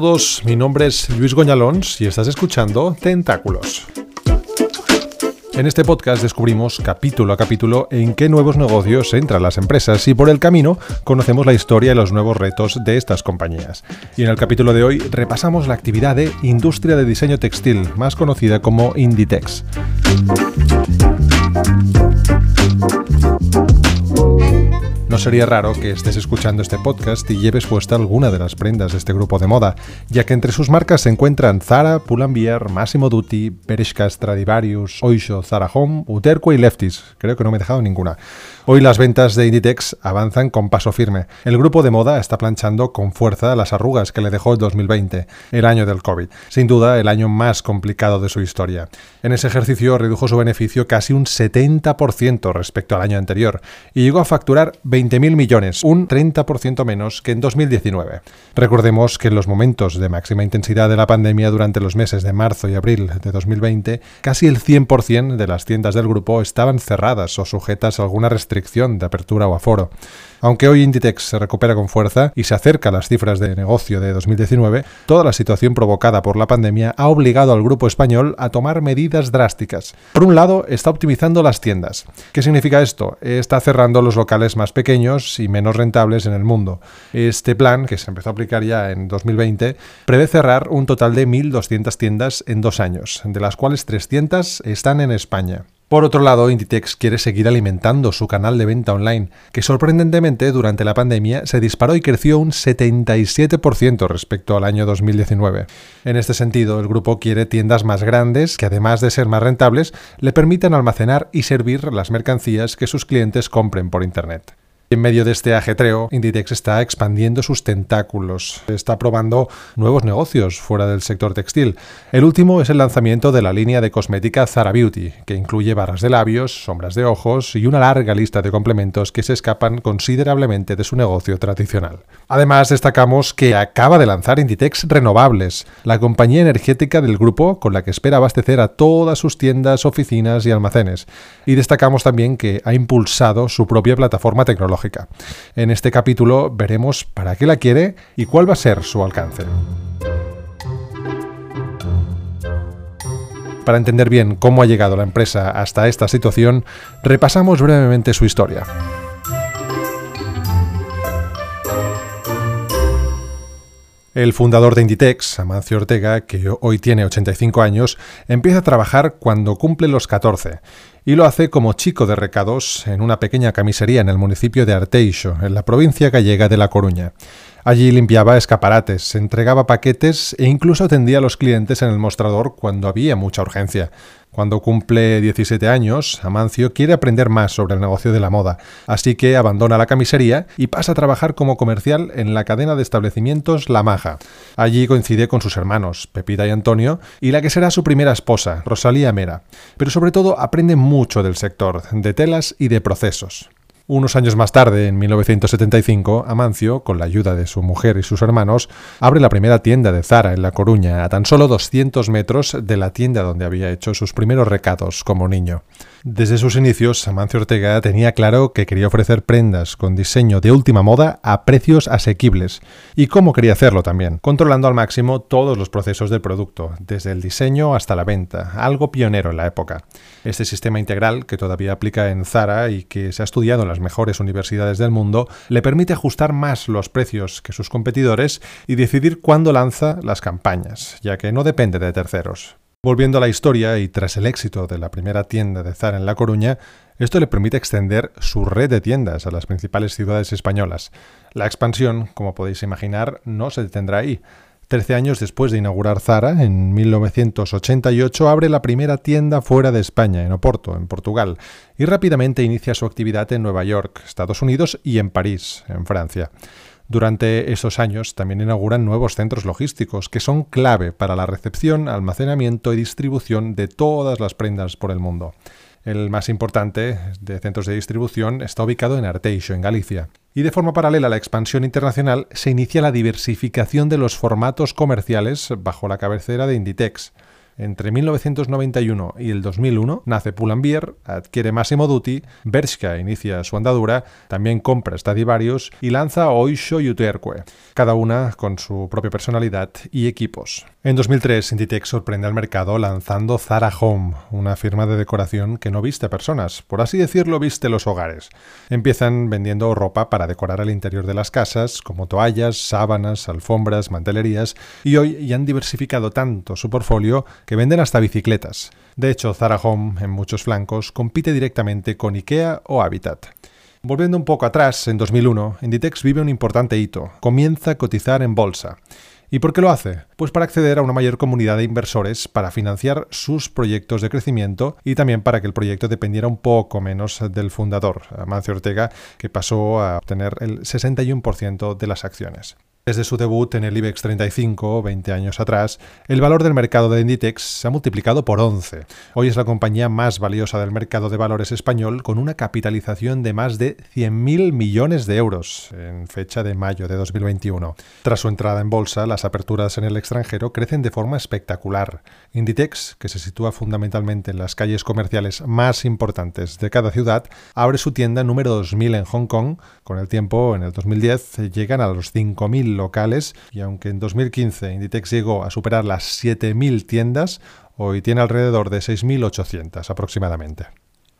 todos, mi nombre es Luis Goñalons y estás escuchando Tentáculos. En este podcast descubrimos capítulo a capítulo en qué nuevos negocios entran las empresas y por el camino conocemos la historia y los nuevos retos de estas compañías. Y en el capítulo de hoy repasamos la actividad de industria de diseño textil, más conocida como Inditex. No sería raro que estés escuchando este podcast y lleves puesta alguna de las prendas de este grupo de moda, ya que entre sus marcas se encuentran Zara, Pull&Bear, Massimo Dutti, Bershka Stradivarius, Oysho, Zara Home, Uterqua y Lefties. Creo que no me he dejado ninguna. Hoy las ventas de Inditex avanzan con paso firme. El grupo de moda está planchando con fuerza las arrugas que le dejó el 2020, el año del COVID. Sin duda, el año más complicado de su historia. En ese ejercicio redujo su beneficio casi un 70% respecto al año anterior y llegó a facturar 20.000 millones, un 30% menos que en 2019. Recordemos que en los momentos de máxima intensidad de la pandemia durante los meses de marzo y abril de 2020, casi el 100% de las tiendas del grupo estaban cerradas o sujetas a alguna restricción de apertura o aforo. Aunque hoy Inditex se recupera con fuerza y se acerca a las cifras de negocio de 2019, toda la situación provocada por la pandemia ha obligado al grupo español a tomar medidas drásticas. Por un lado, está optimizando las tiendas. ¿Qué significa esto? Está cerrando los locales más pequeños y menos rentables en el mundo. Este plan, que se empezó a aplicar ya en 2020, prevé cerrar un total de 1.200 tiendas en dos años, de las cuales 300 están en España. Por otro lado, Inditex quiere seguir alimentando su canal de venta online, que sorprendentemente durante la pandemia se disparó y creció un 77% respecto al año 2019. En este sentido, el grupo quiere tiendas más grandes que además de ser más rentables, le permitan almacenar y servir las mercancías que sus clientes compren por Internet. En medio de este ajetreo, Inditex está expandiendo sus tentáculos, está probando nuevos negocios fuera del sector textil. El último es el lanzamiento de la línea de cosmética Zara Beauty, que incluye barras de labios, sombras de ojos y una larga lista de complementos que se escapan considerablemente de su negocio tradicional. Además, destacamos que acaba de lanzar Inditex Renovables, la compañía energética del grupo con la que espera abastecer a todas sus tiendas, oficinas y almacenes. Y destacamos también que ha impulsado su propia plataforma tecnológica en este capítulo veremos para qué la quiere y cuál va a ser su alcance. Para entender bien cómo ha llegado la empresa hasta esta situación, repasamos brevemente su historia. El fundador de Inditex, Amancio Ortega, que hoy tiene 85 años, empieza a trabajar cuando cumple los 14 y lo hace como chico de recados en una pequeña camisería en el municipio de Arteixo, en la provincia gallega de La Coruña. Allí limpiaba escaparates, entregaba paquetes e incluso atendía a los clientes en el mostrador cuando había mucha urgencia. Cuando cumple 17 años, Amancio quiere aprender más sobre el negocio de la moda, así que abandona la camisería y pasa a trabajar como comercial en la cadena de establecimientos La Maja. Allí coincide con sus hermanos, Pepita y Antonio, y la que será su primera esposa, Rosalía Mera. Pero sobre todo aprende mucho del sector, de telas y de procesos. Unos años más tarde, en 1975, Amancio, con la ayuda de su mujer y sus hermanos, abre la primera tienda de Zara en La Coruña, a tan solo 200 metros de la tienda donde había hecho sus primeros recados como niño. Desde sus inicios, Amancio Ortega tenía claro que quería ofrecer prendas con diseño de última moda a precios asequibles. ¿Y cómo quería hacerlo también? Controlando al máximo todos los procesos del producto, desde el diseño hasta la venta, algo pionero en la época. Este sistema integral, que todavía aplica en Zara y que se ha estudiado en las mejores universidades del mundo, le permite ajustar más los precios que sus competidores y decidir cuándo lanza las campañas, ya que no depende de terceros. Volviendo a la historia y tras el éxito de la primera tienda de Zara en La Coruña, esto le permite extender su red de tiendas a las principales ciudades españolas. La expansión, como podéis imaginar, no se detendrá ahí. Trece años después de inaugurar Zara, en 1988, abre la primera tienda fuera de España, en Oporto, en Portugal, y rápidamente inicia su actividad en Nueva York, Estados Unidos y en París, en Francia. Durante esos años también inauguran nuevos centros logísticos que son clave para la recepción, almacenamiento y distribución de todas las prendas por el mundo. El más importante de centros de distribución está ubicado en Arteixo, en Galicia. Y de forma paralela a la expansión internacional se inicia la diversificación de los formatos comerciales bajo la cabecera de Inditex. Entre 1991 y el 2001 nace Pull&Bear, adquiere Massimo Dutti, Bershka inicia su andadura, también compra Stradivarius y lanza Oisho Uterque, cada una con su propia personalidad y equipos. En 2003, Inditex sorprende al mercado lanzando Zara Home, una firma de decoración que no viste personas, por así decirlo, viste los hogares. Empiezan vendiendo ropa para decorar el interior de las casas, como toallas, sábanas, alfombras, mantelerías, y hoy ya han diversificado tanto su portfolio que venden hasta bicicletas. De hecho, Zara Home, en muchos flancos, compite directamente con IKEA o Habitat. Volviendo un poco atrás, en 2001, Inditex vive un importante hito. Comienza a cotizar en bolsa. ¿Y por qué lo hace? Pues para acceder a una mayor comunidad de inversores para financiar sus proyectos de crecimiento y también para que el proyecto dependiera un poco menos del fundador, Amancio Ortega, que pasó a obtener el 61% de las acciones. Desde su debut en el IBEX 35, 20 años atrás, el valor del mercado de Inditex se ha multiplicado por 11. Hoy es la compañía más valiosa del mercado de valores español con una capitalización de más de 100.000 millones de euros en fecha de mayo de 2021. Tras su entrada en bolsa, las aperturas en el extranjero crecen de forma espectacular. Inditex, que se sitúa fundamentalmente en las calles comerciales más importantes de cada ciudad, abre su tienda número 2000 en Hong Kong. Con el tiempo, en el 2010, llegan a los 5.000 locales y aunque en 2015 Inditex llegó a superar las 7.000 tiendas, hoy tiene alrededor de 6.800 aproximadamente.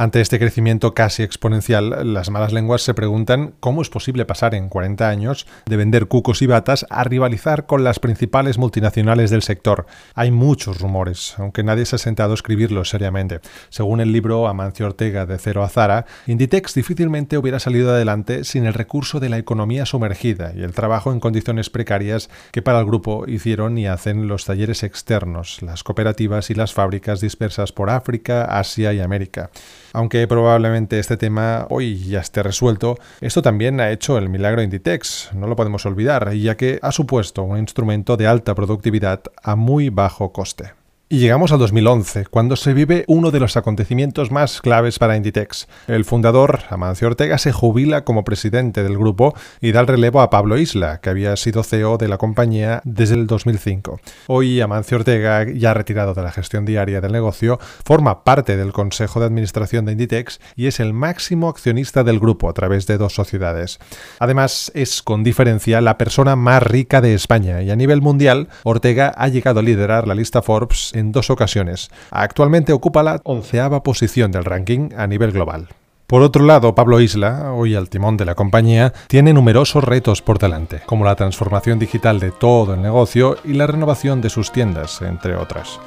Ante este crecimiento casi exponencial, las malas lenguas se preguntan cómo es posible pasar en 40 años de vender cucos y batas a rivalizar con las principales multinacionales del sector. Hay muchos rumores, aunque nadie se ha sentado a escribirlos seriamente. Según el libro Amancio Ortega de Cero a Zara, Inditex difícilmente hubiera salido adelante sin el recurso de la economía sumergida y el trabajo en condiciones precarias que para el grupo hicieron y hacen los talleres externos, las cooperativas y las fábricas dispersas por África, Asia y América. Aunque probablemente este tema hoy ya esté resuelto, esto también ha hecho el milagro Inditex, no lo podemos olvidar, ya que ha supuesto un instrumento de alta productividad a muy bajo coste. Y llegamos al 2011, cuando se vive uno de los acontecimientos más claves para Inditex. El fundador, Amancio Ortega, se jubila como presidente del grupo y da el relevo a Pablo Isla, que había sido CEO de la compañía desde el 2005. Hoy Amancio Ortega, ya retirado de la gestión diaria del negocio, forma parte del Consejo de Administración de Inditex y es el máximo accionista del grupo a través de dos sociedades. Además, es con diferencia la persona más rica de España y a nivel mundial, Ortega ha llegado a liderar la lista Forbes en dos ocasiones. Actualmente ocupa la onceava posición del ranking a nivel global. Por otro lado, Pablo Isla, hoy al timón de la compañía, tiene numerosos retos por delante, como la transformación digital de todo el negocio y la renovación de sus tiendas, entre otras.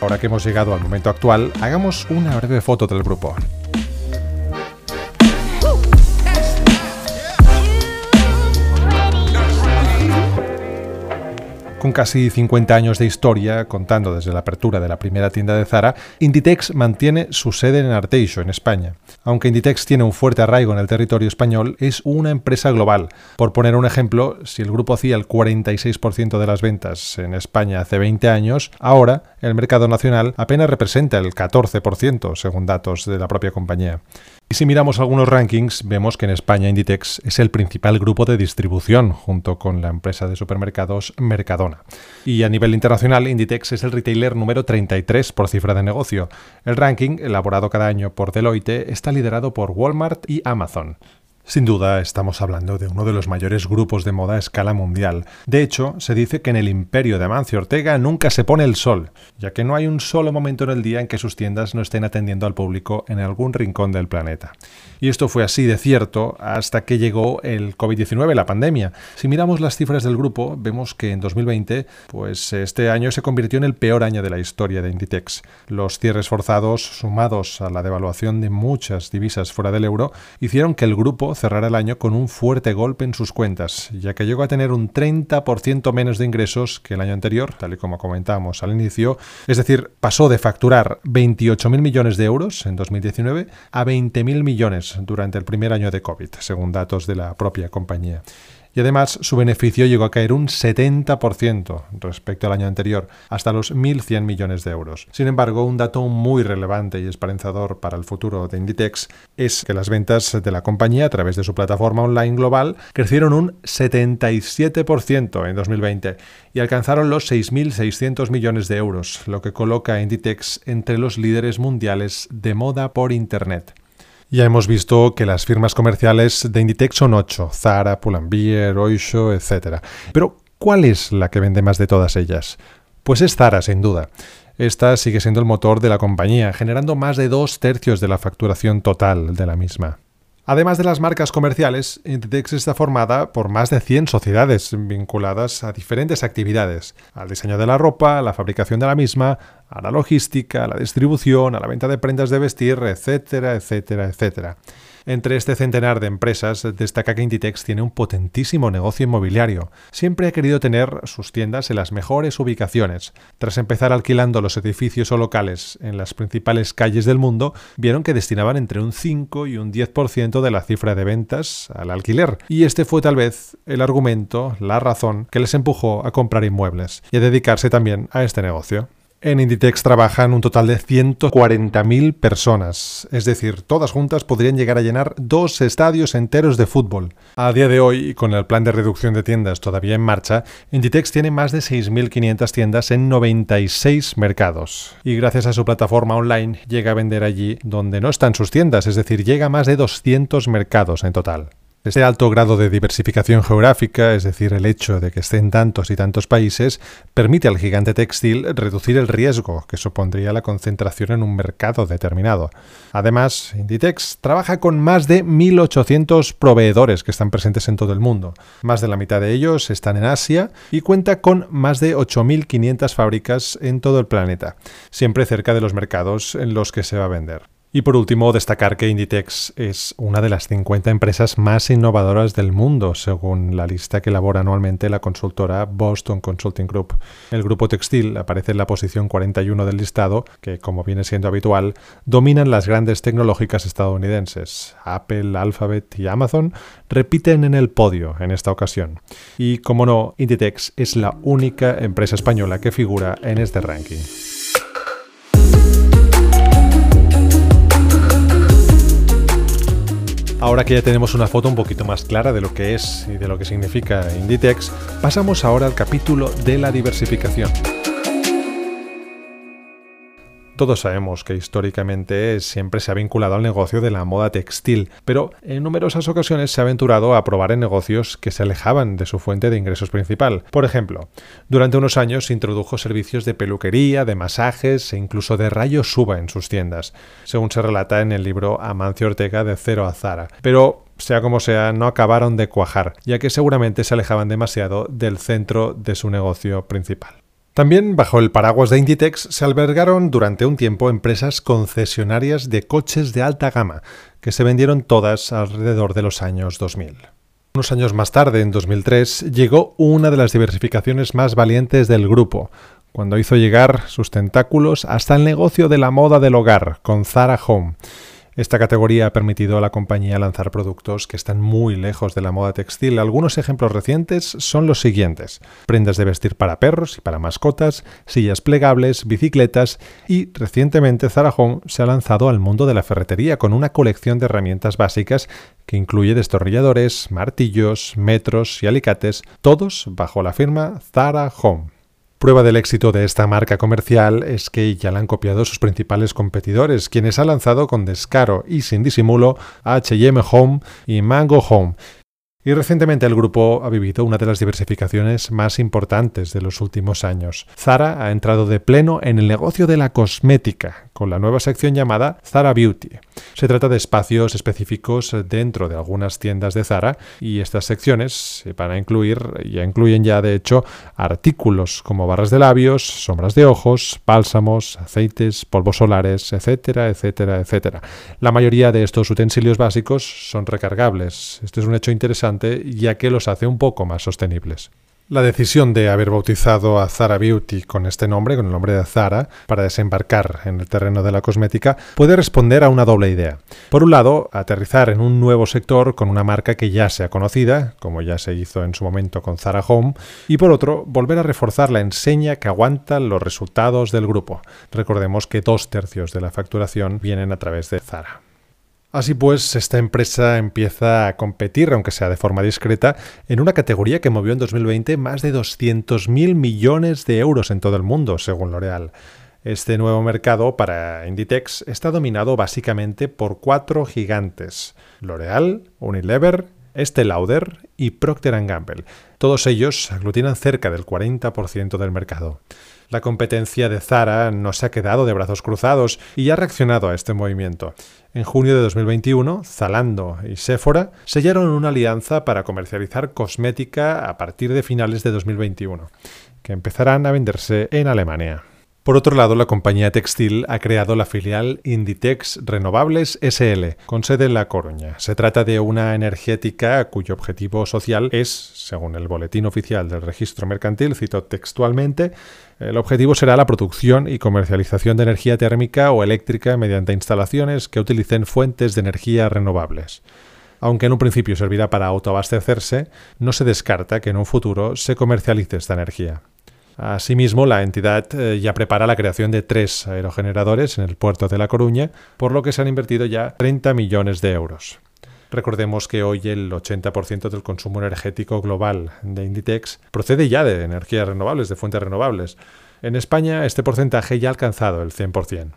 Ahora que hemos llegado al momento actual, hagamos una breve foto del grupo. Con casi 50 años de historia, contando desde la apertura de la primera tienda de Zara, Inditex mantiene su sede en Arteixo, en España. Aunque Inditex tiene un fuerte arraigo en el territorio español, es una empresa global. Por poner un ejemplo, si el grupo hacía el 46% de las ventas en España hace 20 años, ahora el mercado nacional apenas representa el 14%, según datos de la propia compañía. Y si miramos algunos rankings, vemos que en España Inditex es el principal grupo de distribución, junto con la empresa de supermercados Mercadona. Y a nivel internacional, Inditex es el retailer número 33 por cifra de negocio. El ranking, elaborado cada año por Deloitte, está liderado por Walmart y Amazon. Sin duda, estamos hablando de uno de los mayores grupos de moda a escala mundial. De hecho, se dice que en el imperio de Amancio Ortega nunca se pone el sol, ya que no hay un solo momento en el día en que sus tiendas no estén atendiendo al público en algún rincón del planeta. Y esto fue así de cierto hasta que llegó el COVID-19, la pandemia. Si miramos las cifras del grupo, vemos que en 2020, pues este año se convirtió en el peor año de la historia de Inditex. Los cierres forzados, sumados a la devaluación de muchas divisas fuera del euro, hicieron que el grupo cerrar el año con un fuerte golpe en sus cuentas, ya que llegó a tener un 30% menos de ingresos que el año anterior, tal y como comentábamos al inicio, es decir, pasó de facturar 28.000 millones de euros en 2019 a 20.000 millones durante el primer año de COVID, según datos de la propia compañía. Y además su beneficio llegó a caer un 70% respecto al año anterior, hasta los 1.100 millones de euros. Sin embargo, un dato muy relevante y esperanzador para el futuro de Inditex es que las ventas de la compañía a través de su plataforma online global crecieron un 77% en 2020 y alcanzaron los 6.600 millones de euros, lo que coloca a Inditex entre los líderes mundiales de moda por Internet. Ya hemos visto que las firmas comerciales de Inditex son ocho, Zara, Pull&Bear, Oysho, etc. Pero, ¿cuál es la que vende más de todas ellas? Pues es Zara, sin duda. Esta sigue siendo el motor de la compañía, generando más de dos tercios de la facturación total de la misma. Además de las marcas comerciales, Inditex está formada por más de 100 sociedades vinculadas a diferentes actividades, al diseño de la ropa, a la fabricación de la misma, a la logística, a la distribución, a la venta de prendas de vestir, etcétera, etcétera, etcétera. Entre este centenar de empresas destaca que Inditex tiene un potentísimo negocio inmobiliario. Siempre ha querido tener sus tiendas en las mejores ubicaciones. Tras empezar alquilando los edificios o locales en las principales calles del mundo, vieron que destinaban entre un 5 y un 10% de la cifra de ventas al alquiler. Y este fue tal vez el argumento, la razón que les empujó a comprar inmuebles y a dedicarse también a este negocio. En Inditex trabajan un total de 140.000 personas, es decir, todas juntas podrían llegar a llenar dos estadios enteros de fútbol. A día de hoy, con el plan de reducción de tiendas todavía en marcha, Inditex tiene más de 6.500 tiendas en 96 mercados. Y gracias a su plataforma online llega a vender allí donde no están sus tiendas, es decir, llega a más de 200 mercados en total. Este alto grado de diversificación geográfica, es decir, el hecho de que esté en tantos y tantos países, permite al gigante textil reducir el riesgo que supondría la concentración en un mercado determinado. Además, Inditex trabaja con más de 1.800 proveedores que están presentes en todo el mundo. Más de la mitad de ellos están en Asia y cuenta con más de 8.500 fábricas en todo el planeta, siempre cerca de los mercados en los que se va a vender. Y por último, destacar que Inditex es una de las 50 empresas más innovadoras del mundo, según la lista que elabora anualmente la consultora Boston Consulting Group. El grupo textil aparece en la posición 41 del listado, que, como viene siendo habitual, dominan las grandes tecnológicas estadounidenses. Apple, Alphabet y Amazon repiten en el podio en esta ocasión. Y, como no, Inditex es la única empresa española que figura en este ranking. Ahora que ya tenemos una foto un poquito más clara de lo que es y de lo que significa Inditex, pasamos ahora al capítulo de la diversificación. Todos sabemos que históricamente siempre se ha vinculado al negocio de la moda textil, pero en numerosas ocasiones se ha aventurado a probar en negocios que se alejaban de su fuente de ingresos principal. Por ejemplo, durante unos años introdujo servicios de peluquería, de masajes e incluso de rayos suba en sus tiendas, según se relata en el libro Amancio Ortega de Cero a Zara. Pero sea como sea, no acabaron de cuajar, ya que seguramente se alejaban demasiado del centro de su negocio principal. También bajo el paraguas de Inditex se albergaron durante un tiempo empresas concesionarias de coches de alta gama, que se vendieron todas alrededor de los años 2000. Unos años más tarde, en 2003, llegó una de las diversificaciones más valientes del grupo, cuando hizo llegar sus tentáculos hasta el negocio de la moda del hogar, con Zara Home. Esta categoría ha permitido a la compañía lanzar productos que están muy lejos de la moda textil. Algunos ejemplos recientes son los siguientes. Prendas de vestir para perros y para mascotas, sillas plegables, bicicletas y recientemente Zara Home se ha lanzado al mundo de la ferretería con una colección de herramientas básicas que incluye destornilladores, martillos, metros y alicates, todos bajo la firma Zara Home. Prueba del éxito de esta marca comercial es que ya la han copiado sus principales competidores, quienes han lanzado con descaro y sin disimulo HM Home y Mango Home, y recientemente el grupo ha vivido una de las diversificaciones más importantes de los últimos años. Zara ha entrado de pleno en el negocio de la cosmética, con la nueva sección llamada Zara Beauty. Se trata de espacios específicos dentro de algunas tiendas de Zara y estas secciones se van a incluir, ya incluyen ya de hecho, artículos como barras de labios, sombras de ojos, bálsamos, aceites, polvos solares, etcétera, etcétera, etcétera. La mayoría de estos utensilios básicos son recargables. Este es un hecho interesante ya que los hace un poco más sostenibles. La decisión de haber bautizado a Zara Beauty con este nombre, con el nombre de Zara, para desembarcar en el terreno de la cosmética, puede responder a una doble idea. Por un lado, aterrizar en un nuevo sector con una marca que ya sea conocida, como ya se hizo en su momento con Zara Home, y por otro, volver a reforzar la enseña que aguanta los resultados del grupo. Recordemos que dos tercios de la facturación vienen a través de Zara. Así pues, esta empresa empieza a competir, aunque sea de forma discreta, en una categoría que movió en 2020 más de 200.000 millones de euros en todo el mundo, según L'Oreal. Este nuevo mercado para Inditex está dominado básicamente por cuatro gigantes: L'Oreal, Unilever, Estée Lauder y Procter Gamble. Todos ellos aglutinan cerca del 40% del mercado. La competencia de Zara no se ha quedado de brazos cruzados y ha reaccionado a este movimiento. En junio de 2021, Zalando y Sephora sellaron una alianza para comercializar cosmética a partir de finales de 2021, que empezarán a venderse en Alemania. Por otro lado, la compañía textil ha creado la filial Inditex Renovables SL, con sede en La Coruña. Se trata de una energética cuyo objetivo social es, según el boletín oficial del registro mercantil, cito textualmente, el objetivo será la producción y comercialización de energía térmica o eléctrica mediante instalaciones que utilicen fuentes de energía renovables. Aunque en un principio servirá para autoabastecerse, no se descarta que en un futuro se comercialice esta energía. Asimismo, la entidad eh, ya prepara la creación de tres aerogeneradores en el puerto de La Coruña, por lo que se han invertido ya 30 millones de euros. Recordemos que hoy el 80% del consumo energético global de Inditex procede ya de energías renovables, de fuentes renovables. En España este porcentaje ya ha alcanzado el 100%.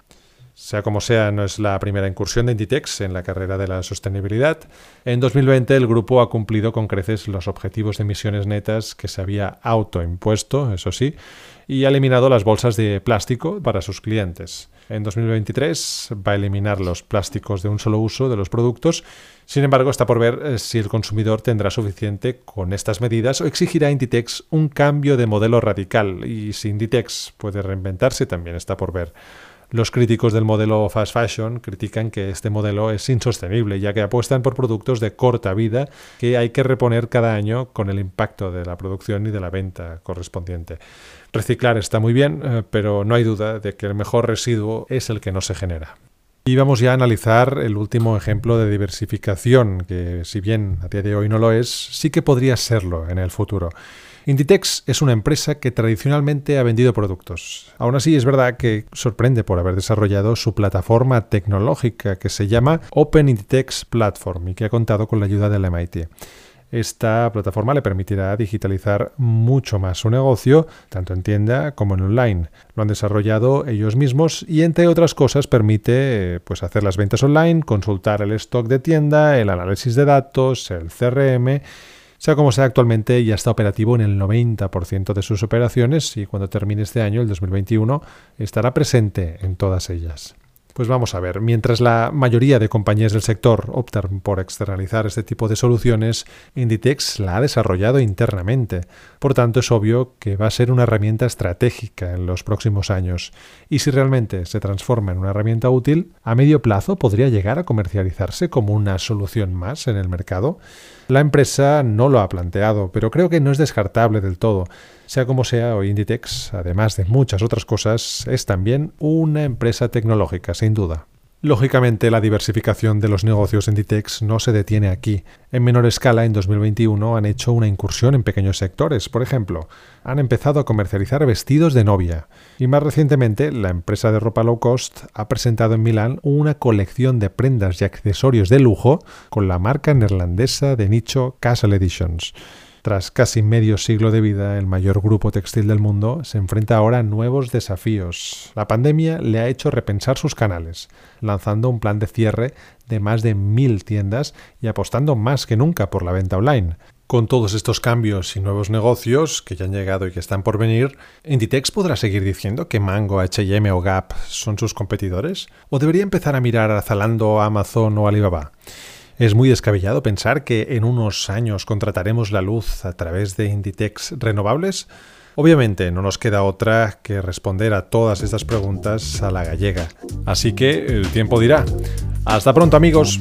Sea como sea, no es la primera incursión de Inditex en la carrera de la sostenibilidad. En 2020 el grupo ha cumplido con creces los objetivos de emisiones netas que se había autoimpuesto, eso sí, y ha eliminado las bolsas de plástico para sus clientes. En 2023 va a eliminar los plásticos de un solo uso de los productos. Sin embargo, está por ver eh, si el consumidor tendrá suficiente con estas medidas o exigirá a Inditex un cambio de modelo radical. Y si Inditex puede reinventarse, también está por ver. Los críticos del modelo fast fashion critican que este modelo es insostenible, ya que apuestan por productos de corta vida que hay que reponer cada año con el impacto de la producción y de la venta correspondiente. Reciclar está muy bien, eh, pero no hay duda de que el mejor residuo es el que no se genera. Y vamos ya a analizar el último ejemplo de diversificación, que si bien a día de hoy no lo es, sí que podría serlo en el futuro. Inditex es una empresa que tradicionalmente ha vendido productos. Aún así, es verdad que sorprende por haber desarrollado su plataforma tecnológica que se llama Open Inditex Platform y que ha contado con la ayuda del MIT. Esta plataforma le permitirá digitalizar mucho más su negocio, tanto en tienda como en online. Lo han desarrollado ellos mismos y, entre otras cosas, permite pues, hacer las ventas online, consultar el stock de tienda, el análisis de datos, el CRM sea como sea, actualmente ya está operativo en el 90% de sus operaciones y cuando termine este año, el 2021, estará presente en todas ellas. Pues vamos a ver, mientras la mayoría de compañías del sector optan por externalizar este tipo de soluciones, Inditex la ha desarrollado internamente. Por tanto, es obvio que va a ser una herramienta estratégica en los próximos años. Y si realmente se transforma en una herramienta útil, a medio plazo podría llegar a comercializarse como una solución más en el mercado. La empresa no lo ha planteado, pero creo que no es descartable del todo. Sea como sea, hoy Inditex, además de muchas otras cosas, es también una empresa tecnológica, sin duda. Lógicamente, la diversificación de los negocios de Inditex no se detiene aquí. En menor escala, en 2021 han hecho una incursión en pequeños sectores. Por ejemplo, han empezado a comercializar vestidos de novia. Y más recientemente, la empresa de ropa low cost ha presentado en Milán una colección de prendas y accesorios de lujo con la marca neerlandesa de nicho Castle Editions. Tras casi medio siglo de vida, el mayor grupo textil del mundo se enfrenta ahora a nuevos desafíos. La pandemia le ha hecho repensar sus canales, lanzando un plan de cierre de más de mil tiendas y apostando más que nunca por la venta online. Con todos estos cambios y nuevos negocios que ya han llegado y que están por venir, ¿Inditex podrá seguir diciendo que Mango, HM o Gap son sus competidores? ¿O debería empezar a mirar a Zalando, Amazon o Alibaba? Es muy descabellado pensar que en unos años contrataremos la luz a través de Inditex renovables. Obviamente no nos queda otra que responder a todas estas preguntas a la gallega. Así que el tiempo dirá. Hasta pronto amigos.